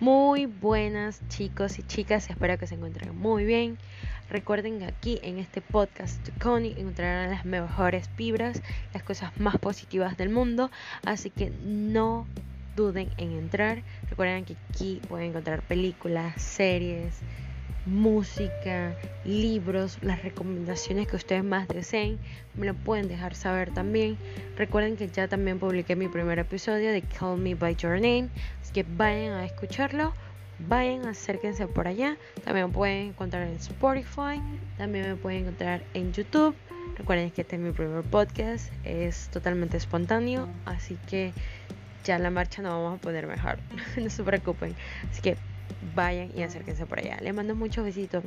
Muy buenas chicos y chicas, espero que se encuentren muy bien. Recuerden que aquí en este podcast de Connie encontrarán las mejores vibras, las cosas más positivas del mundo, así que no duden en entrar. Recuerden que aquí pueden encontrar películas, series, música, libros, las recomendaciones que ustedes más deseen, me lo pueden dejar saber también. Recuerden que ya también publiqué mi primer episodio de Call Me By Your Name, así que vayan a escucharlo, vayan, acérquense por allá. También me pueden encontrar en Spotify, también me pueden encontrar en YouTube. Recuerden que este es mi primer podcast, es totalmente espontáneo, así que ya la marcha no vamos a poder mejor, no se preocupen. Así que vayan y acérquense por allá. Les mando muchos besitos.